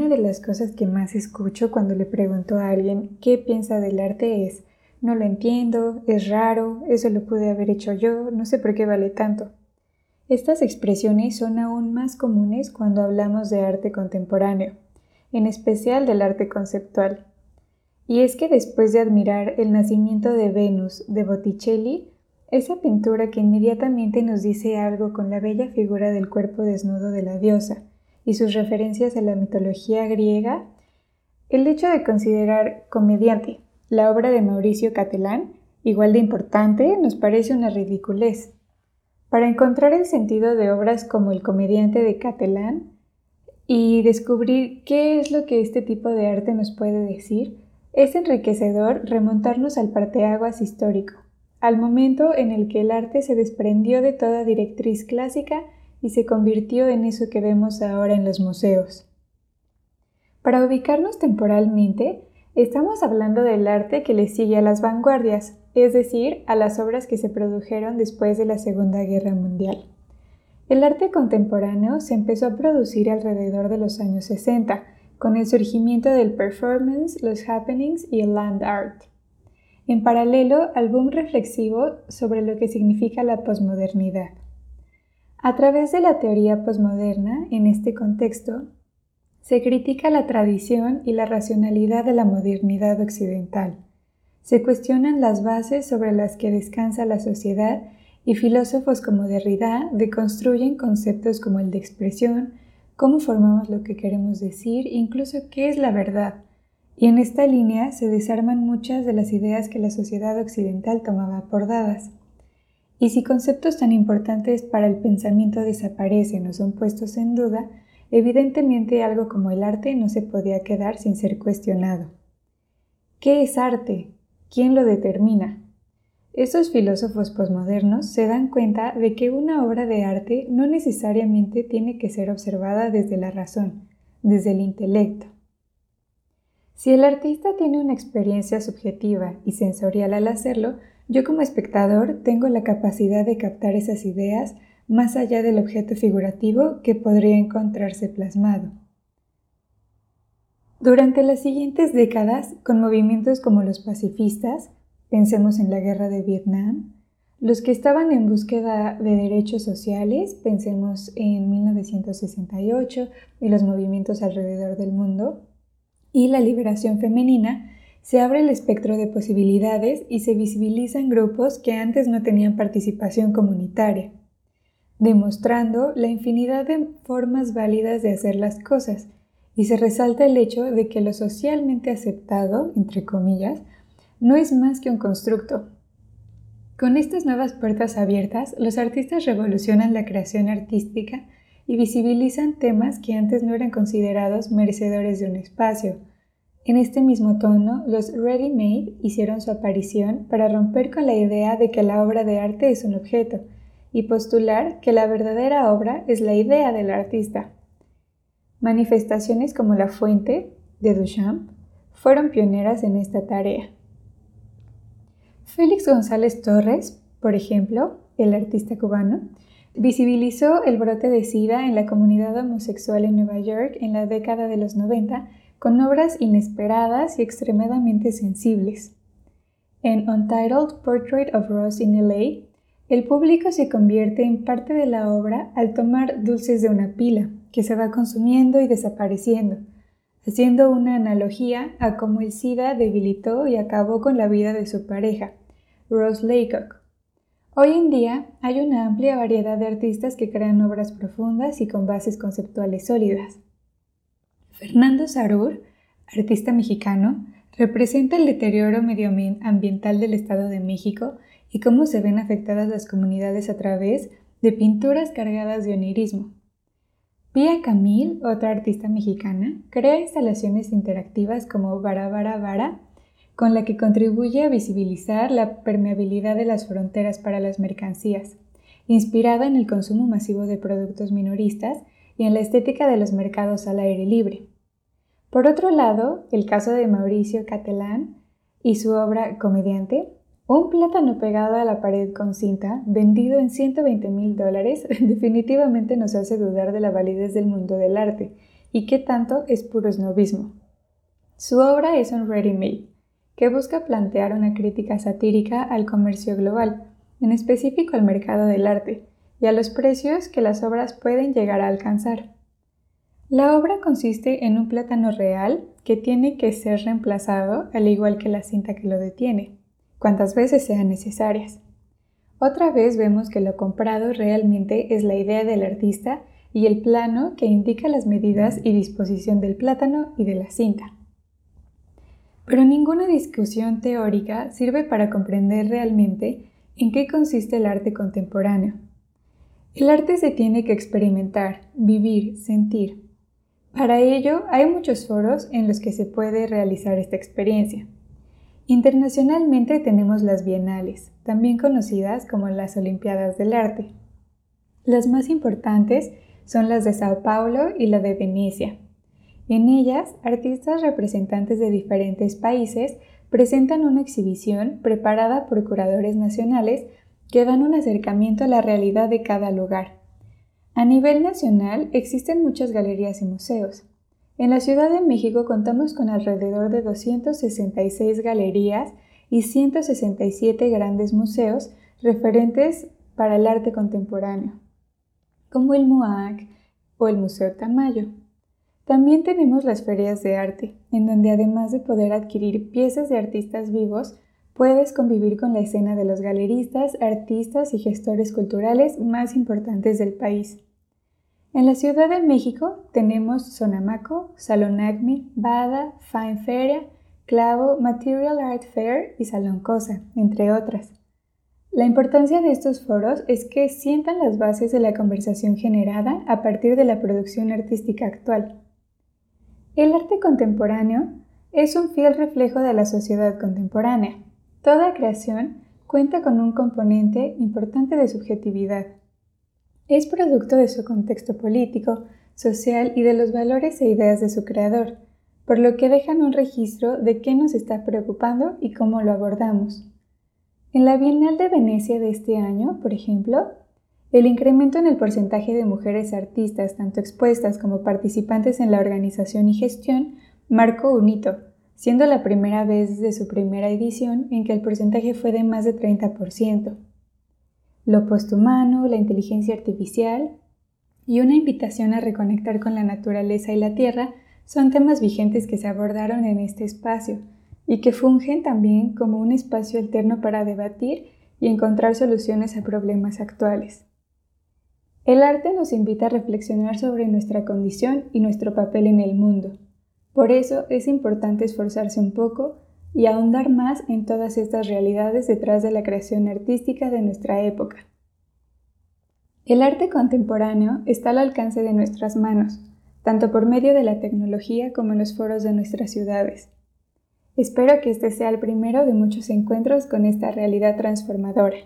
Una de las cosas que más escucho cuando le pregunto a alguien qué piensa del arte es, no lo entiendo, es raro, eso lo pude haber hecho yo, no sé por qué vale tanto. Estas expresiones son aún más comunes cuando hablamos de arte contemporáneo, en especial del arte conceptual. Y es que después de admirar el nacimiento de Venus de Botticelli, esa pintura que inmediatamente nos dice algo con la bella figura del cuerpo desnudo de la diosa, y sus referencias a la mitología griega, el hecho de considerar comediante la obra de Mauricio Catelán, igual de importante, nos parece una ridiculez. Para encontrar el sentido de obras como El comediante de Catelán y descubrir qué es lo que este tipo de arte nos puede decir, es enriquecedor remontarnos al parteaguas histórico, al momento en el que el arte se desprendió de toda directriz clásica y se convirtió en eso que vemos ahora en los museos. Para ubicarnos temporalmente, estamos hablando del arte que le sigue a las vanguardias, es decir, a las obras que se produjeron después de la Segunda Guerra Mundial. El arte contemporáneo se empezó a producir alrededor de los años 60, con el surgimiento del performance, los happenings y el land art. En paralelo al reflexivo sobre lo que significa la posmodernidad. A través de la teoría posmoderna, en este contexto, se critica la tradición y la racionalidad de la modernidad occidental. Se cuestionan las bases sobre las que descansa la sociedad y filósofos como Derrida deconstruyen conceptos como el de expresión, cómo formamos lo que queremos decir, incluso qué es la verdad. Y en esta línea se desarman muchas de las ideas que la sociedad occidental tomaba por dadas. Y si conceptos tan importantes para el pensamiento desaparecen o son puestos en duda, evidentemente algo como el arte no se podía quedar sin ser cuestionado. ¿Qué es arte? ¿Quién lo determina? Estos filósofos posmodernos se dan cuenta de que una obra de arte no necesariamente tiene que ser observada desde la razón, desde el intelecto. Si el artista tiene una experiencia subjetiva y sensorial al hacerlo, yo como espectador tengo la capacidad de captar esas ideas más allá del objeto figurativo que podría encontrarse plasmado. Durante las siguientes décadas, con movimientos como los pacifistas, pensemos en la guerra de Vietnam, los que estaban en búsqueda de derechos sociales, pensemos en 1968 y los movimientos alrededor del mundo, y la liberación femenina, se abre el espectro de posibilidades y se visibilizan grupos que antes no tenían participación comunitaria, demostrando la infinidad de formas válidas de hacer las cosas, y se resalta el hecho de que lo socialmente aceptado, entre comillas, no es más que un constructo. Con estas nuevas puertas abiertas, los artistas revolucionan la creación artística y visibilizan temas que antes no eran considerados merecedores de un espacio, en este mismo tono, los Ready Made hicieron su aparición para romper con la idea de que la obra de arte es un objeto y postular que la verdadera obra es la idea del artista. Manifestaciones como La Fuente, de Duchamp, fueron pioneras en esta tarea. Félix González Torres, por ejemplo, el artista cubano, visibilizó el brote de SIDA en la comunidad homosexual en Nueva York en la década de los 90 con obras inesperadas y extremadamente sensibles. En Untitled Portrait of Rose in LA, el público se convierte en parte de la obra al tomar dulces de una pila, que se va consumiendo y desapareciendo, haciendo una analogía a cómo el SIDA debilitó y acabó con la vida de su pareja, Rose Laycock. Hoy en día hay una amplia variedad de artistas que crean obras profundas y con bases conceptuales sólidas. Fernando Sarur, artista mexicano, representa el deterioro medioambiental del Estado de México y cómo se ven afectadas las comunidades a través de pinturas cargadas de onirismo. Pia Camil, otra artista mexicana, crea instalaciones interactivas como Vara Vara Vara, con la que contribuye a visibilizar la permeabilidad de las fronteras para las mercancías, inspirada en el consumo masivo de productos minoristas y en la estética de los mercados al aire libre. Por otro lado, el caso de Mauricio Catelán y su obra Comediante, un plátano pegado a la pared con cinta, vendido en 120 mil dólares, definitivamente nos hace dudar de la validez del mundo del arte, y qué tanto es puro snobismo. Su obra es un ready-made, que busca plantear una crítica satírica al comercio global, en específico al mercado del arte, y a los precios que las obras pueden llegar a alcanzar. La obra consiste en un plátano real que tiene que ser reemplazado al igual que la cinta que lo detiene, cuantas veces sean necesarias. Otra vez vemos que lo comprado realmente es la idea del artista y el plano que indica las medidas y disposición del plátano y de la cinta. Pero ninguna discusión teórica sirve para comprender realmente en qué consiste el arte contemporáneo. El arte se tiene que experimentar, vivir, sentir, para ello, hay muchos foros en los que se puede realizar esta experiencia. Internacionalmente tenemos las bienales, también conocidas como las Olimpiadas del Arte. Las más importantes son las de Sao Paulo y la de Venecia. En ellas, artistas representantes de diferentes países presentan una exhibición preparada por curadores nacionales que dan un acercamiento a la realidad de cada lugar a nivel nacional existen muchas galerías y museos. En la Ciudad de México contamos con alrededor de 266 galerías y 167 grandes museos referentes para el arte contemporáneo, como el MUAC o el Museo Tamayo. También tenemos las ferias de arte, en donde además de poder adquirir piezas de artistas vivos, puedes convivir con la escena de los galeristas, artistas y gestores culturales más importantes del país. En la Ciudad de México tenemos Sonamaco, Salón Acme, Bada, Fine Feria, Clavo, Material Art Fair y Salón Cosa, entre otras. La importancia de estos foros es que sientan las bases de la conversación generada a partir de la producción artística actual. El arte contemporáneo es un fiel reflejo de la sociedad contemporánea. Toda creación cuenta con un componente importante de subjetividad es producto de su contexto político, social y de los valores e ideas de su creador, por lo que dejan un registro de qué nos está preocupando y cómo lo abordamos. En la Bienal de Venecia de este año, por ejemplo, el incremento en el porcentaje de mujeres artistas, tanto expuestas como participantes en la organización y gestión, marcó un hito, siendo la primera vez desde su primera edición en que el porcentaje fue de más de 30% lo posthumano, la inteligencia artificial y una invitación a reconectar con la naturaleza y la tierra son temas vigentes que se abordaron en este espacio y que fungen también como un espacio alterno para debatir y encontrar soluciones a problemas actuales. El arte nos invita a reflexionar sobre nuestra condición y nuestro papel en el mundo. Por eso es importante esforzarse un poco y ahondar más en todas estas realidades detrás de la creación artística de nuestra época. El arte contemporáneo está al alcance de nuestras manos, tanto por medio de la tecnología como en los foros de nuestras ciudades. Espero que este sea el primero de muchos encuentros con esta realidad transformadora.